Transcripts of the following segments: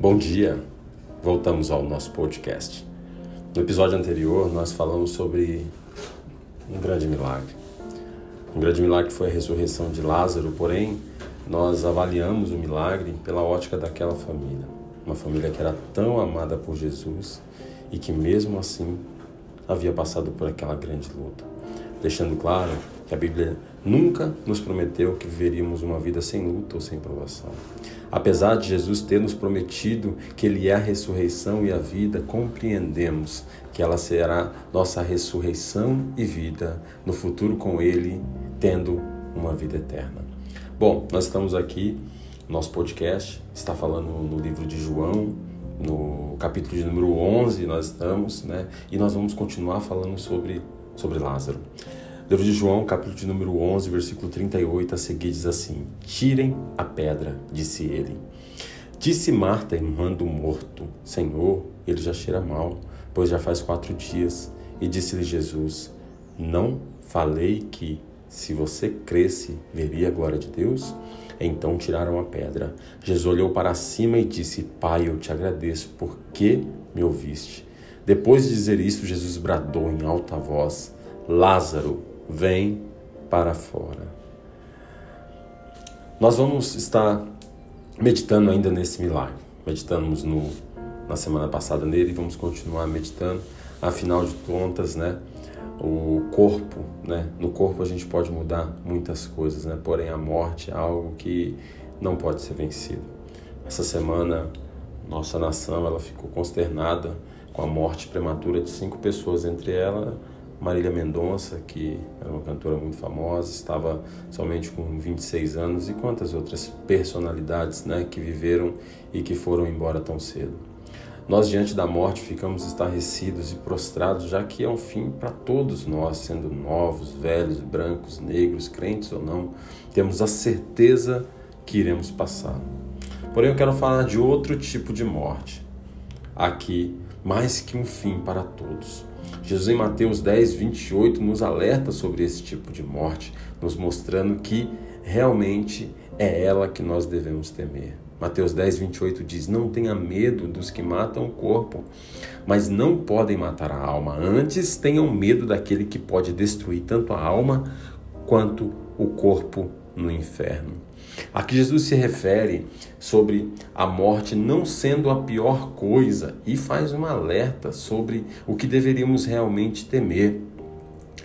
Bom dia, voltamos ao nosso podcast. No episódio anterior, nós falamos sobre um grande milagre. Um grande milagre foi a ressurreição de Lázaro, porém, nós avaliamos o milagre pela ótica daquela família. Uma família que era tão amada por Jesus e que, mesmo assim, havia passado por aquela grande luta. Deixando claro que a Bíblia nunca nos prometeu que viveríamos uma vida sem luta ou sem provação. Apesar de Jesus ter nos prometido que Ele é a ressurreição e a vida, compreendemos que ela será nossa ressurreição e vida no futuro com Ele, tendo uma vida eterna. Bom, nós estamos aqui, nosso podcast está falando no livro de João, no capítulo de número 11 nós estamos, né? E nós vamos continuar falando sobre, sobre Lázaro. Livro de João, capítulo de número 11, versículo 38 a seguir diz assim: Tirem a pedra, disse ele. Disse Marta, irmã do morto: Senhor, ele já cheira mal, pois já faz quatro dias. E disse-lhe Jesus: Não falei que, se você cresce, veria a glória de Deus? Então tiraram a pedra. Jesus olhou para cima e disse: Pai, eu te agradeço porque me ouviste. Depois de dizer isso, Jesus bradou em alta voz: Lázaro, vem para fora. Nós vamos estar meditando ainda nesse milagre. Meditamos no, na semana passada nele e vamos continuar meditando. Afinal de contas, né, o corpo, né, no corpo a gente pode mudar muitas coisas, né, porém a morte é algo que não pode ser vencido. Essa semana nossa nação ela ficou consternada com a morte prematura de cinco pessoas, entre elas Marília Mendonça, que era uma cantora muito famosa, estava somente com 26 anos, e quantas outras personalidades né, que viveram e que foram embora tão cedo. Nós, diante da morte, ficamos estarrecidos e prostrados, já que é um fim para todos nós, sendo novos, velhos, brancos, negros, crentes ou não, temos a certeza que iremos passar. Porém, eu quero falar de outro tipo de morte. Aqui, mais que um fim para todos Jesus, em Mateus 10, 28, nos alerta sobre esse tipo de morte, nos mostrando que realmente é ela que nós devemos temer. Mateus 10, 28 diz: Não tenha medo dos que matam o corpo, mas não podem matar a alma. Antes, tenham medo daquele que pode destruir tanto a alma quanto o corpo no inferno. Aqui Jesus se refere sobre a morte não sendo a pior coisa e faz um alerta sobre o que deveríamos realmente temer,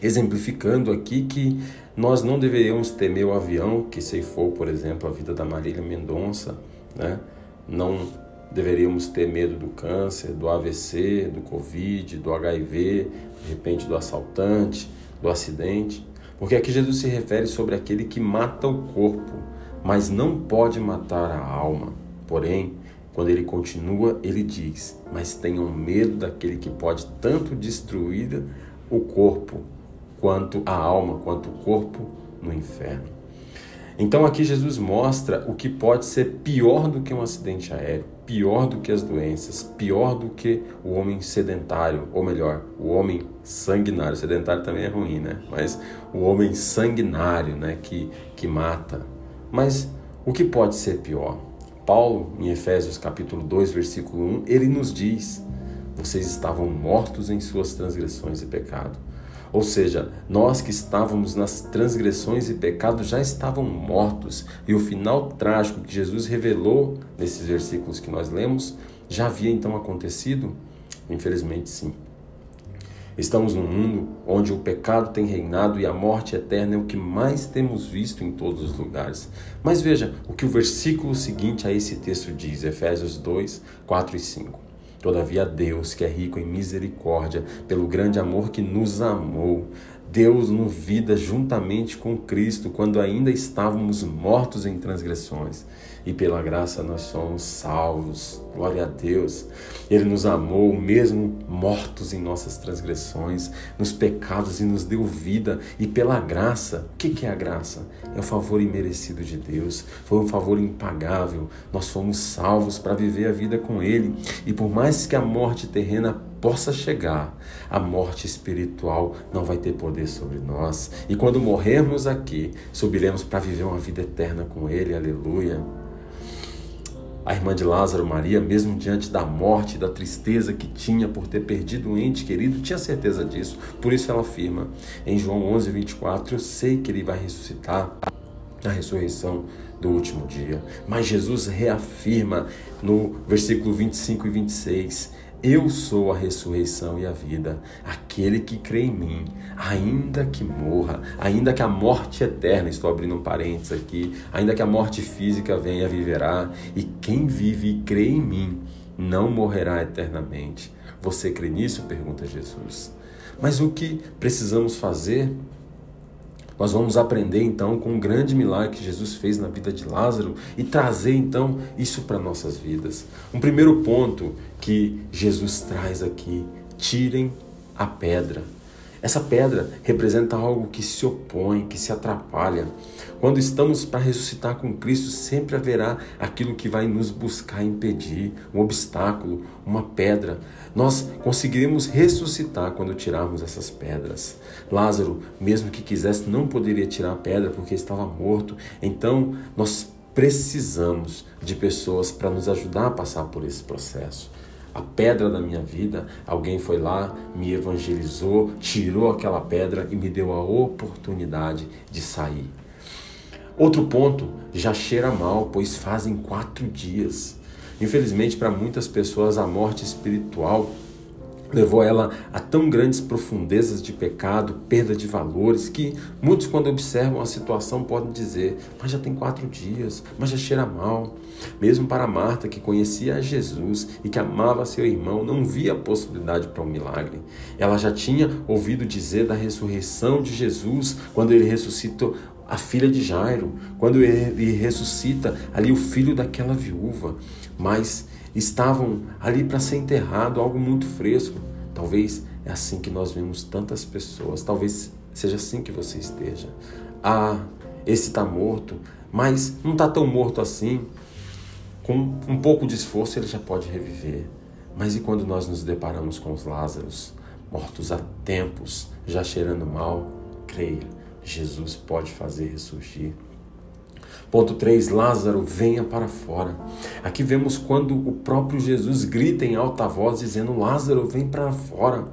exemplificando aqui que nós não deveríamos temer o avião que ceifou, por exemplo, a vida da Marília Mendonça, né? Não deveríamos ter medo do câncer, do AVC, do Covid, do HIV, de repente do assaltante, do acidente. Porque aqui Jesus se refere sobre aquele que mata o corpo, mas não pode matar a alma. Porém, quando ele continua, ele diz: Mas tenham medo daquele que pode tanto destruir o corpo, quanto a alma, quanto o corpo no inferno. Então aqui Jesus mostra o que pode ser pior do que um acidente aéreo, pior do que as doenças, pior do que o homem sedentário, ou melhor, o homem sanguinário. Sedentário também é ruim, né? Mas o homem sanguinário, né, que que mata. Mas o que pode ser pior? Paulo, em Efésios capítulo 2, versículo 1, ele nos diz: Vocês estavam mortos em suas transgressões e pecado ou seja, nós que estávamos nas transgressões e pecados já estavam mortos, e o final trágico que Jesus revelou nesses versículos que nós lemos já havia então acontecido? Infelizmente, sim. Estamos num mundo onde o pecado tem reinado e a morte eterna é o que mais temos visto em todos os lugares. Mas veja o que o versículo seguinte a esse texto diz, Efésios 2, 4 e 5. Todavia, Deus, que é rico em misericórdia, pelo grande amor que nos amou, Deus nos vida juntamente com Cristo quando ainda estávamos mortos em transgressões e pela graça nós somos salvos. Glória a Deus. Ele nos amou, mesmo mortos em nossas transgressões, nos pecados e nos deu vida. E pela graça, o que é a graça? É o favor imerecido de Deus, foi um favor impagável. Nós fomos salvos para viver a vida com Ele. E por mais que a morte terrena possa chegar, a morte espiritual não vai ter poder sobre nós. E quando morrermos aqui, subiremos para viver uma vida eterna com Ele. Aleluia. A irmã de Lázaro, Maria, mesmo diante da morte, da tristeza que tinha por ter perdido um ente querido, tinha certeza disso. Por isso ela afirma em João 11, 24: Eu sei que ele vai ressuscitar na ressurreição do último dia. Mas Jesus reafirma no versículo 25 e 26: Eu sou a ressurreição e a vida. Aquele que crê em mim, ainda que morra, ainda que a morte eterna, estou abrindo um parênteses aqui, ainda que a morte física venha, viverá. E quem vive e crê em mim, não morrerá eternamente. Você crê nisso? pergunta Jesus. Mas o que precisamos fazer nós vamos aprender então com o grande milagre que Jesus fez na vida de Lázaro e trazer então isso para nossas vidas. Um primeiro ponto que Jesus traz aqui: tirem a pedra. Essa pedra representa algo que se opõe, que se atrapalha. Quando estamos para ressuscitar com Cristo, sempre haverá aquilo que vai nos buscar impedir, um obstáculo, uma pedra. Nós conseguiremos ressuscitar quando tirarmos essas pedras. Lázaro, mesmo que quisesse, não poderia tirar a pedra porque estava morto. Então, nós precisamos de pessoas para nos ajudar a passar por esse processo a pedra da minha vida, alguém foi lá, me evangelizou, tirou aquela pedra e me deu a oportunidade de sair. Outro ponto, já cheira mal, pois fazem quatro dias. Infelizmente, para muitas pessoas, a morte espiritual levou ela a tão grandes profundezas de pecado, perda de valores, que muitos, quando observam a situação, podem dizer: Mas já tem quatro dias, mas já cheira mal. Mesmo para Marta, que conhecia Jesus e que amava seu irmão, não via possibilidade para um milagre. Ela já tinha ouvido dizer da ressurreição de Jesus quando ele ressuscitou a filha de Jairo, quando ele ressuscita ali o filho daquela viúva, mas estavam ali para ser enterrado, algo muito fresco. Talvez é assim que nós vemos tantas pessoas, talvez seja assim que você esteja. Ah, esse está morto, mas não está tão morto assim. Com um pouco de esforço ele já pode reviver. Mas e quando nós nos deparamos com os Lázaros, mortos há tempos, já cheirando mal? Creia, Jesus pode fazer ressurgir. Ponto 3, Lázaro, venha para fora. Aqui vemos quando o próprio Jesus grita em alta voz, dizendo: Lázaro, vem para fora.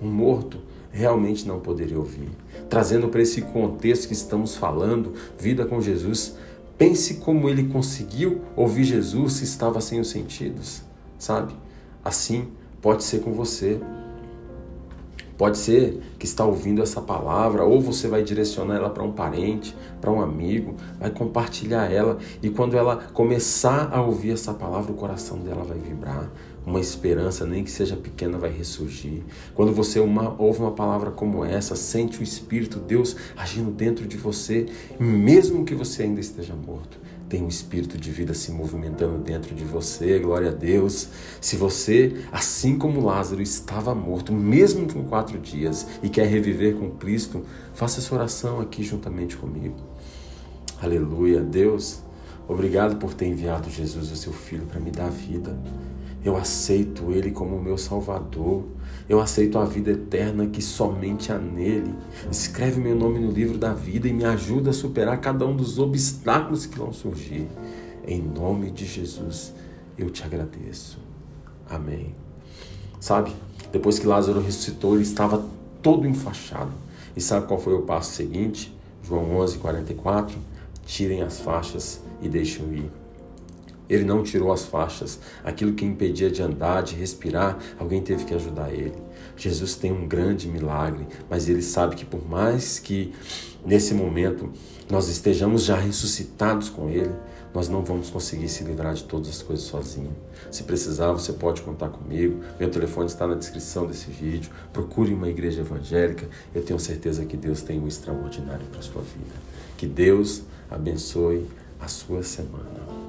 Um morto realmente não poderia ouvir. Trazendo para esse contexto que estamos falando, vida com Jesus, pense como ele conseguiu ouvir Jesus se estava sem os sentidos, sabe? Assim pode ser com você. Pode ser que está ouvindo essa palavra, ou você vai direcionar ela para um parente, para um amigo, vai compartilhar ela, e quando ela começar a ouvir essa palavra, o coração dela vai vibrar. Uma esperança, nem que seja pequena, vai ressurgir. Quando você uma, ouve uma palavra como essa, sente o Espírito Deus agindo dentro de você, mesmo que você ainda esteja morto tem um espírito de vida se movimentando dentro de você, glória a Deus. Se você, assim como Lázaro, estava morto, mesmo com quatro dias, e quer reviver com Cristo, faça essa oração aqui juntamente comigo. Aleluia, Deus, obrigado por ter enviado Jesus, o seu Filho, para me dar vida. Eu aceito Ele como meu Salvador. Eu aceito a vida eterna que somente há nele. Escreve meu nome no livro da vida e me ajuda a superar cada um dos obstáculos que vão surgir. Em nome de Jesus, eu te agradeço. Amém. Sabe, depois que Lázaro ressuscitou, ele estava todo enfaixado. E sabe qual foi o passo seguinte? João 11, 44. Tirem as faixas e deixem ir. Ele não tirou as faixas. Aquilo que impedia de andar, de respirar, alguém teve que ajudar ele. Jesus tem um grande milagre, mas ele sabe que por mais que nesse momento nós estejamos já ressuscitados com ele, nós não vamos conseguir se livrar de todas as coisas sozinho. Se precisar, você pode contar comigo. Meu telefone está na descrição desse vídeo. Procure uma igreja evangélica. Eu tenho certeza que Deus tem um extraordinário para a sua vida. Que Deus abençoe a sua semana.